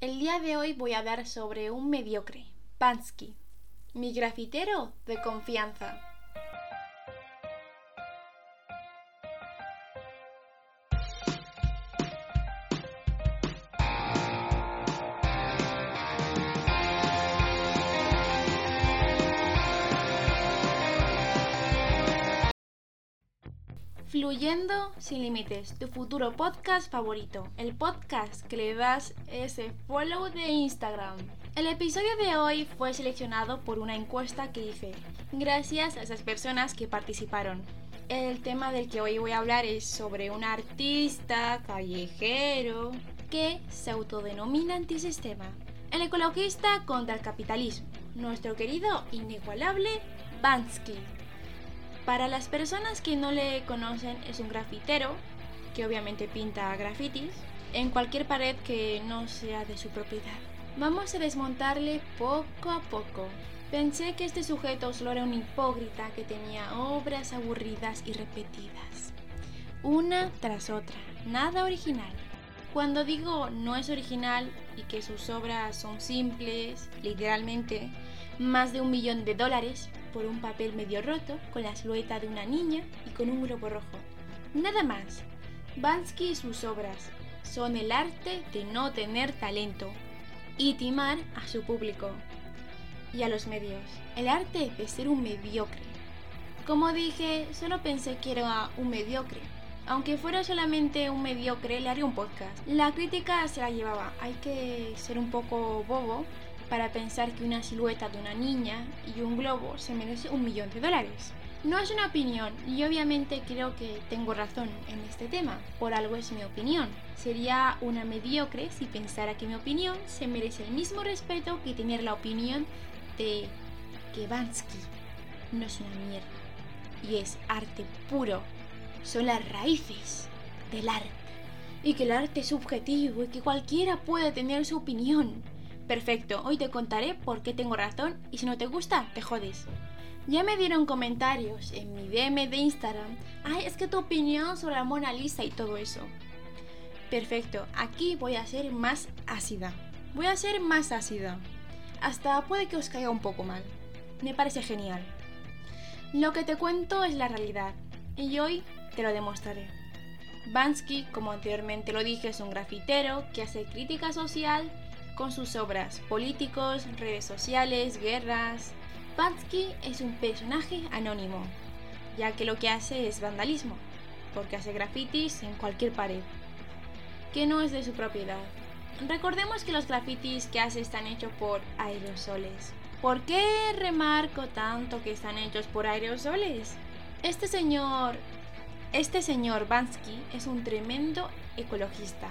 El día de hoy voy a hablar sobre un mediocre, Pansky, mi grafitero de confianza. Fluyendo sin límites, tu futuro podcast favorito, el podcast que le das ese follow de Instagram. El episodio de hoy fue seleccionado por una encuesta que hice, gracias a esas personas que participaron. El tema del que hoy voy a hablar es sobre un artista callejero que se autodenomina antisistema. El ecologista contra el capitalismo, nuestro querido inigualable Bansky. Para las personas que no le conocen, es un grafitero que obviamente pinta grafitis en cualquier pared que no sea de su propiedad. Vamos a desmontarle poco a poco. Pensé que este sujeto solo era un hipócrita que tenía obras aburridas y repetidas, una tras otra, nada original. Cuando digo no es original y que sus obras son simples, literalmente, más de un millón de dólares, por un papel medio roto con la silueta de una niña y con un globo rojo. Nada más. Bansky y sus obras son el arte de no tener talento y timar a su público y a los medios. El arte de ser un mediocre. Como dije, solo pensé que era un mediocre. Aunque fuera solamente un mediocre, le haría un podcast. La crítica se la llevaba. Hay que ser un poco bobo para pensar que una silueta de una niña y un globo se merece un millón de dólares. No es una opinión y obviamente creo que tengo razón en este tema, por algo es mi opinión. Sería una mediocre si pensara que mi opinión se merece el mismo respeto que tener la opinión de que Bansky no es una mierda y es arte puro. Son las raíces del arte. Y que el arte es subjetivo y que cualquiera puede tener su opinión. Perfecto, hoy te contaré por qué tengo razón y si no te gusta, te jodes. Ya me dieron comentarios en mi DM de Instagram. Ay, es que tu opinión sobre la Mona Lisa y todo eso. Perfecto, aquí voy a ser más ácida. Voy a ser más ácida. Hasta puede que os caiga un poco mal. Me parece genial. Lo que te cuento es la realidad y hoy te lo demostraré. Bansky, como anteriormente lo dije, es un grafitero que hace crítica social con sus obras políticos, redes sociales, guerras. Bansky es un personaje anónimo, ya que lo que hace es vandalismo, porque hace grafitis en cualquier pared, que no es de su propiedad. Recordemos que los grafitis que hace están hechos por aerosoles. ¿Por qué remarco tanto que están hechos por aerosoles? Este señor, este señor Bansky es un tremendo ecologista.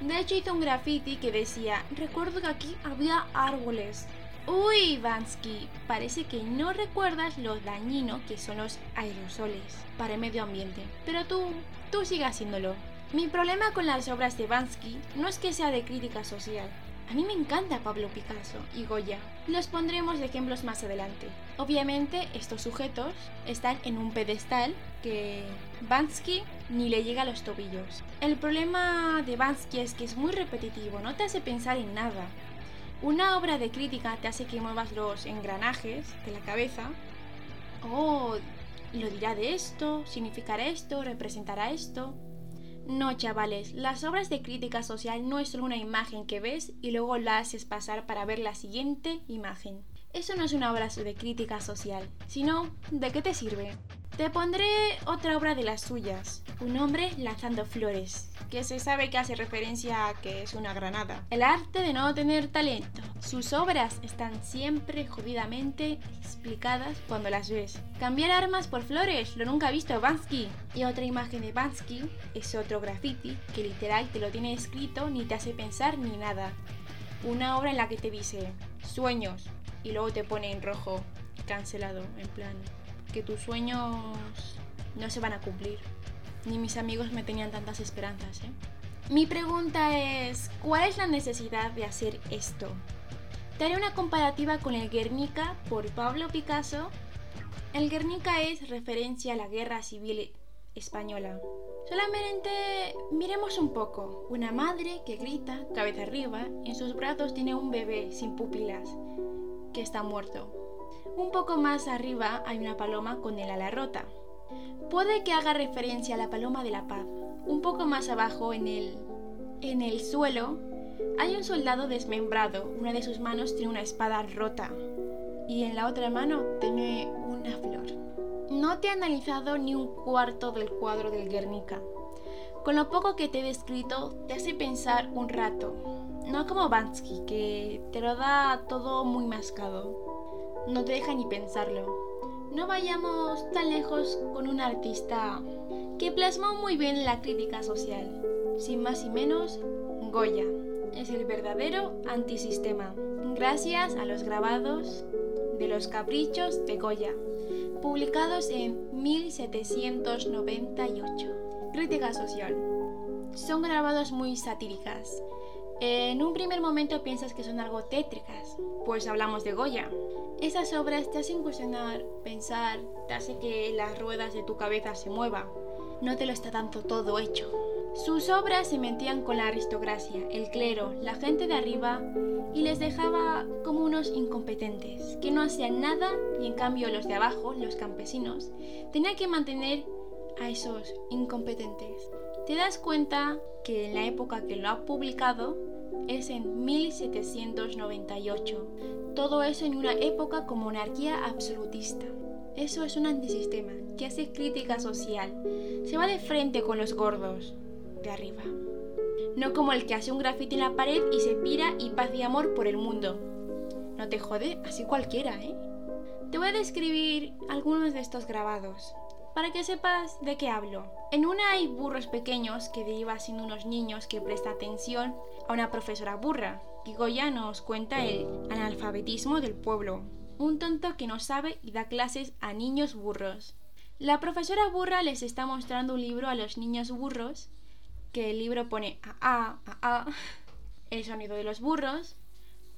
De hecho hizo un graffiti que decía, recuerdo que aquí había árboles. Uy, Bansky, parece que no recuerdas lo dañino que son los aerosoles para el medio ambiente. Pero tú, tú sigue haciéndolo. Mi problema con las obras de Bansky no es que sea de crítica social, a mí me encanta Pablo Picasso y Goya. Los pondremos de ejemplos más adelante. Obviamente estos sujetos están en un pedestal que Bansky ni le llega a los tobillos. El problema de Bansky es que es muy repetitivo, no te hace pensar en nada. Una obra de crítica te hace que muevas los engranajes de la cabeza. Oh, lo dirá de esto, significará esto, representará esto. No, chavales, las obras de crítica social no es solo una imagen que ves y luego la haces pasar para ver la siguiente imagen. Eso no es una obra de crítica social, sino ¿de qué te sirve? Te pondré otra obra de las suyas, un hombre lanzando flores, que se sabe que hace referencia a que es una granada. El arte de no tener talento. Sus obras están siempre jodidamente explicadas cuando las ves. Cambiar armas por flores, lo nunca ha visto Bansky. Y otra imagen de Bansky es otro graffiti que literal te lo tiene escrito ni te hace pensar ni nada. Una obra en la que te dice sueños y luego te pone en rojo cancelado, en plan que tus sueños no se van a cumplir. Ni mis amigos me tenían tantas esperanzas, ¿eh? Mi pregunta es, ¿cuál es la necesidad de hacer esto? Te haré una comparativa con el Guernica por Pablo Picasso. El Guernica es referencia a la guerra civil española. Solamente miremos un poco. Una madre que grita, cabeza arriba, en sus brazos tiene un bebé sin pupilas, que está muerto. Un poco más arriba hay una paloma con el ala rota. Puede que haga referencia a la paloma de la paz. Un poco más abajo en el, en el suelo hay un soldado desmembrado. Una de sus manos tiene una espada rota y en la otra mano tiene una flor. No te he analizado ni un cuarto del cuadro del Guernica. Con lo poco que te he descrito, te hace pensar un rato. No como Bansky, que te lo da todo muy mascado. No te deja ni pensarlo. No vayamos tan lejos con un artista que plasmó muy bien la crítica social. Sin más y menos, Goya es el verdadero antisistema. Gracias a los grabados de los caprichos de Goya publicados en 1798. Crítica social. Son grabados muy satíricas. En un primer momento piensas que son algo tétricas, pues hablamos de Goya. Esas obras te hacen cuestionar, pensar, te hace que las ruedas de tu cabeza se muevan. No te lo está dando todo hecho. Sus obras se metían con la aristocracia, el clero, la gente de arriba y les dejaba como unos incompetentes, que no hacían nada y en cambio los de abajo, los campesinos, tenían que mantener a esos incompetentes. Te das cuenta que en la época que lo ha publicado es en 1798. Todo eso en una época con monarquía absolutista. Eso es un antisistema que hace crítica social. Se va de frente con los gordos arriba. No como el que hace un grafiti en la pared y se pira y paz y amor por el mundo. No te jode, así cualquiera, ¿eh? Te voy a describir algunos de estos grabados, para que sepas de qué hablo. En una hay burros pequeños que deriva siendo unos niños que presta atención a una profesora burra. Y nos cuenta el analfabetismo del pueblo. Un tonto que no sabe y da clases a niños burros. La profesora burra les está mostrando un libro a los niños burros que el libro pone a a a a el sonido de los burros,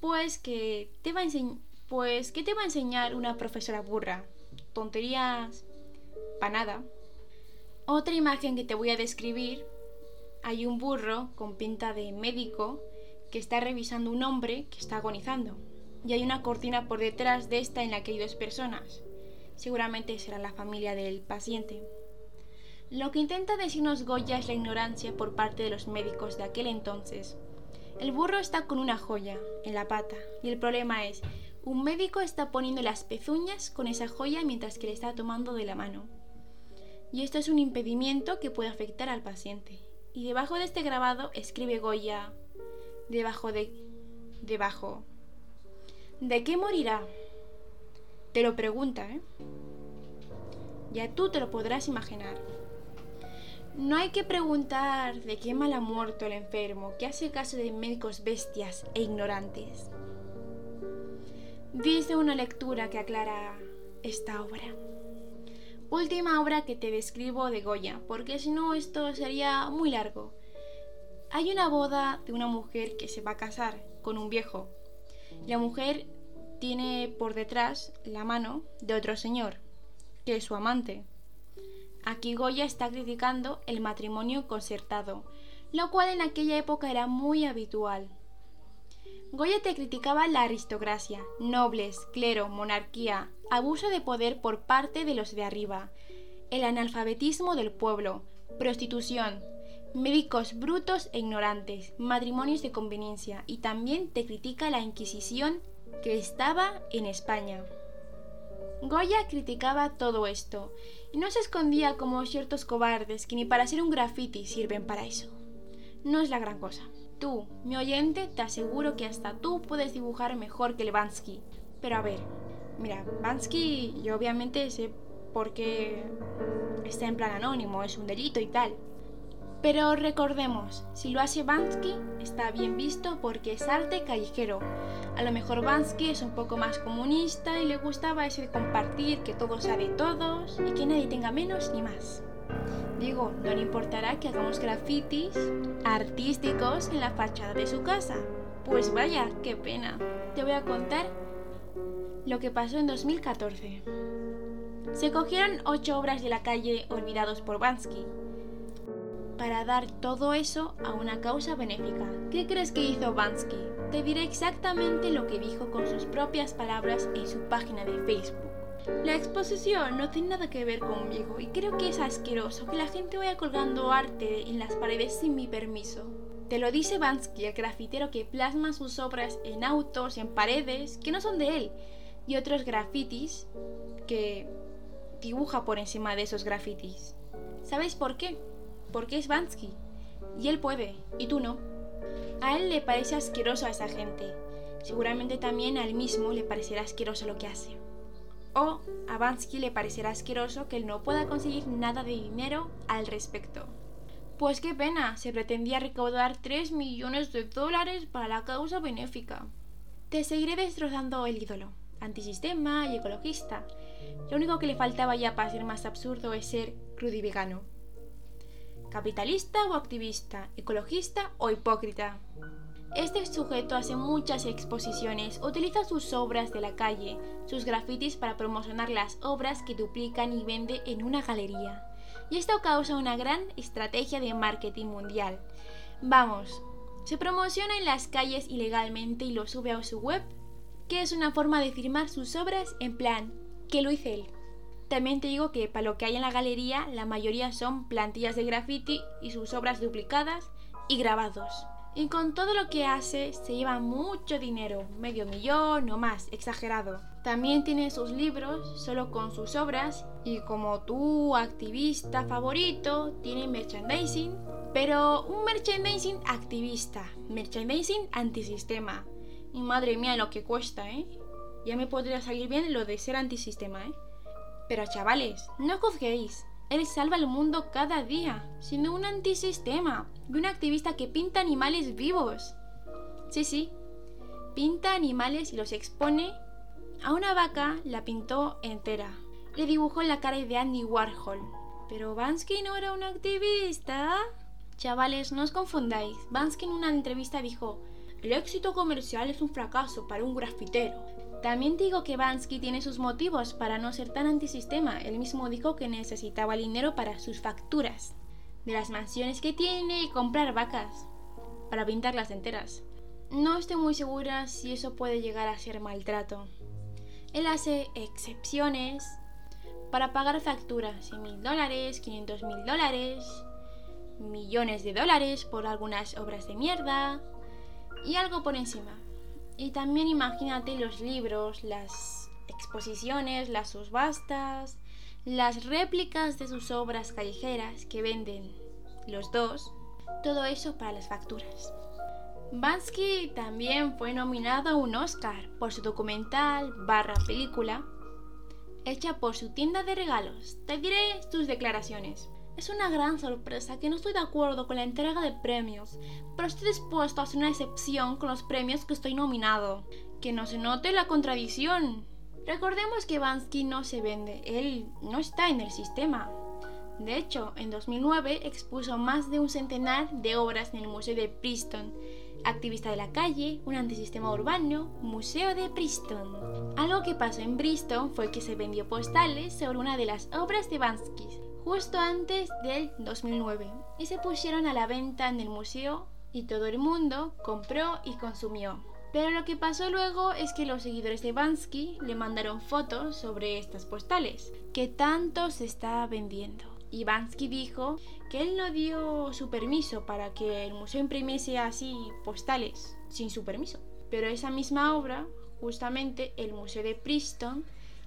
pues que te va a pues que te va a enseñar una profesora burra. Tonterías Otra imagen que te voy a describir, hay un burro con pinta de médico que está revisando un hombre que está agonizando. Y hay una cortina por detrás de esta en la que hay dos personas. Seguramente será la familia del paciente. Lo que intenta decirnos Goya es la ignorancia por parte de los médicos de aquel entonces. El burro está con una joya en la pata y el problema es, un médico está poniendo las pezuñas con esa joya mientras que le está tomando de la mano. Y esto es un impedimento que puede afectar al paciente. Y debajo de este grabado escribe Goya, debajo de... debajo. ¿De qué morirá? Te lo pregunta, ¿eh? Ya tú te lo podrás imaginar. No hay que preguntar de qué mal ha muerto el enfermo, que hace caso de médicos bestias e ignorantes. Dice una lectura que aclara esta obra. Última obra que te describo de Goya, porque si no esto sería muy largo. Hay una boda de una mujer que se va a casar con un viejo. La mujer tiene por detrás la mano de otro señor, que es su amante. Aquí Goya está criticando el matrimonio concertado, lo cual en aquella época era muy habitual. Goya te criticaba la aristocracia, nobles, clero, monarquía, abuso de poder por parte de los de arriba, el analfabetismo del pueblo, prostitución, médicos brutos e ignorantes, matrimonios de conveniencia y también te critica la Inquisición que estaba en España. Goya criticaba todo esto y no se escondía como ciertos cobardes que ni para hacer un graffiti sirven para eso. No es la gran cosa. Tú, mi oyente, te aseguro que hasta tú puedes dibujar mejor que Levansky. Pero a ver, mira, Bansky yo obviamente sé por qué está en plan anónimo, es un delito y tal. Pero recordemos, si lo hace Bansky, está bien visto porque es arte callejero. A lo mejor Bansky es un poco más comunista y le gustaba ese compartir, que todo sea de todos y que nadie tenga menos ni más. Digo, no le importará que hagamos grafitis artísticos en la fachada de su casa. Pues vaya, qué pena. Te voy a contar lo que pasó en 2014. Se cogieron ocho obras de la calle olvidados por Bansky para dar todo eso a una causa benéfica. ¿Qué crees que hizo Bansky? Te diré exactamente lo que dijo con sus propias palabras en su página de Facebook. La exposición no tiene nada que ver conmigo y creo que es asqueroso que la gente vaya colgando arte en las paredes sin mi permiso. Te lo dice Bansky, el grafitero que plasma sus obras en autos, en paredes, que no son de él, y otros grafitis que dibuja por encima de esos grafitis. ¿Sabéis por qué? Porque es Bansky. Y él puede, y tú no. A él le parece asqueroso a esa gente. Seguramente también a él mismo le parecerá asqueroso lo que hace. O a Bansky le parecerá asqueroso que él no pueda conseguir nada de dinero al respecto. Pues qué pena, se pretendía recaudar 3 millones de dólares para la causa benéfica. Te seguiré destrozando el ídolo, antisistema y ecologista. Lo único que le faltaba ya para ser más absurdo es ser crudivegano. ¿Capitalista o activista? ¿Ecologista o hipócrita? Este sujeto hace muchas exposiciones, utiliza sus obras de la calle, sus grafitis para promocionar las obras que duplican y vende en una galería. Y esto causa una gran estrategia de marketing mundial. Vamos, se promociona en las calles ilegalmente y lo sube a su web, que es una forma de firmar sus obras en plan, que lo hice él. También te digo que para lo que hay en la galería, la mayoría son plantillas de graffiti y sus obras duplicadas y grabados. Y con todo lo que hace se lleva mucho dinero, medio millón o más, exagerado. También tiene sus libros solo con sus obras y como tu activista favorito, tiene merchandising, pero un merchandising activista, merchandising antisistema. Y madre mía lo que cuesta, ¿eh? Ya me podría salir bien lo de ser antisistema, ¿eh? Pero chavales, no juzguéis. Él salva el mundo cada día, siendo un antisistema y un activista que pinta animales vivos. Sí, sí, pinta animales y los expone. A una vaca la pintó entera. Le dibujó la cara de Andy Warhol. Pero Bansky no era un activista. Chavales, no os confundáis. Bansky en una entrevista dijo, el éxito comercial es un fracaso para un grafitero. También digo que Bansky tiene sus motivos para no ser tan antisistema. Él mismo dijo que necesitaba dinero para sus facturas, de las mansiones que tiene y comprar vacas, para pintarlas enteras. No estoy muy segura si eso puede llegar a ser maltrato. Él hace excepciones para pagar facturas, de mil dólares, 500 mil dólares, millones de dólares por algunas obras de mierda y algo por encima. Y también imagínate los libros, las exposiciones, las subastas, las réplicas de sus obras callejeras que venden los dos, todo eso para las facturas. Bansky también fue nominado a un Oscar por su documental barra película hecha por su tienda de regalos. Te diré sus declaraciones. Es una gran sorpresa que no estoy de acuerdo con la entrega de premios, pero estoy dispuesto a hacer una excepción con los premios que estoy nominado. Que no se note la contradicción. Recordemos que Bansky no se vende, él no está en el sistema. De hecho, en 2009 expuso más de un centenar de obras en el Museo de Preston, activista de la calle, un antisistema urbano, Museo de Preston. Algo que pasó en Bristol fue que se vendió postales sobre una de las obras de Bansky, justo antes del 2009 y se pusieron a la venta en el museo y todo el mundo compró y consumió. Pero lo que pasó luego es que los seguidores de Bansky le mandaron fotos sobre estas postales, que tanto se está vendiendo. Y Bansky dijo que él no dio su permiso para que el museo imprimiese así postales sin su permiso. Pero esa misma obra, justamente el Museo de Preston,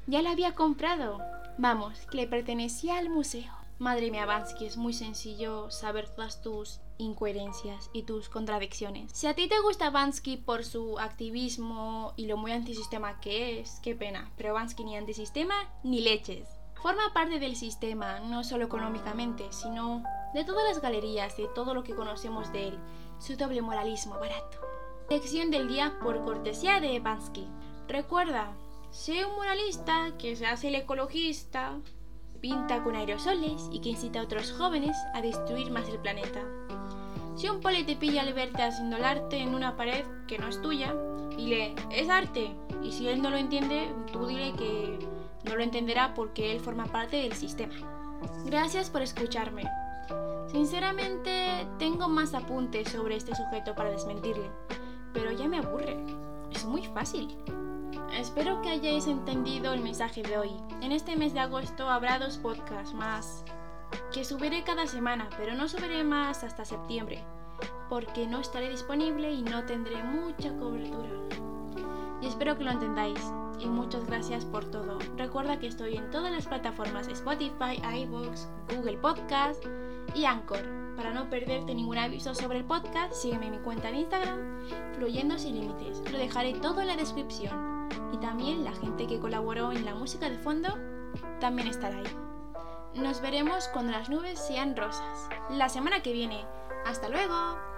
ya la había comprado Vamos, que le pertenecía al museo. Madre mía, Bansky, es muy sencillo saber todas tus incoherencias y tus contradicciones. Si a ti te gusta Bansky por su activismo y lo muy antisistema que es, qué pena, pero Bansky ni antisistema ni leches. Forma parte del sistema, no solo económicamente, sino de todas las galerías, de todo lo que conocemos de él, su doble moralismo barato. Lección del día por cortesía de Bansky. Recuerda, Sé un muralista que se hace el ecologista, pinta con aerosoles y que incita a otros jóvenes a destruir más el planeta. Si un poli te pilla al verte haciendo el arte en una pared que no es tuya, dile, es arte. Y si él no lo entiende, tú dile que no lo entenderá porque él forma parte del sistema. Gracias por escucharme. Sinceramente, tengo más apuntes sobre este sujeto para desmentirle, pero ya me aburre. Es muy fácil. Espero que hayáis entendido el mensaje de hoy. En este mes de agosto habrá dos podcasts más que subiré cada semana, pero no subiré más hasta septiembre, porque no estaré disponible y no tendré mucha cobertura. Y espero que lo entendáis. Y muchas gracias por todo. Recuerda que estoy en todas las plataformas Spotify, iVoox, Google Podcast y Anchor. Para no perderte ningún aviso sobre el podcast, sígueme en mi cuenta de Instagram, Fluyendo sin Límites. Lo dejaré todo en la descripción. Y también la gente que colaboró en la música de fondo también estará ahí. Nos veremos cuando las nubes sean rosas. La semana que viene. ¡Hasta luego!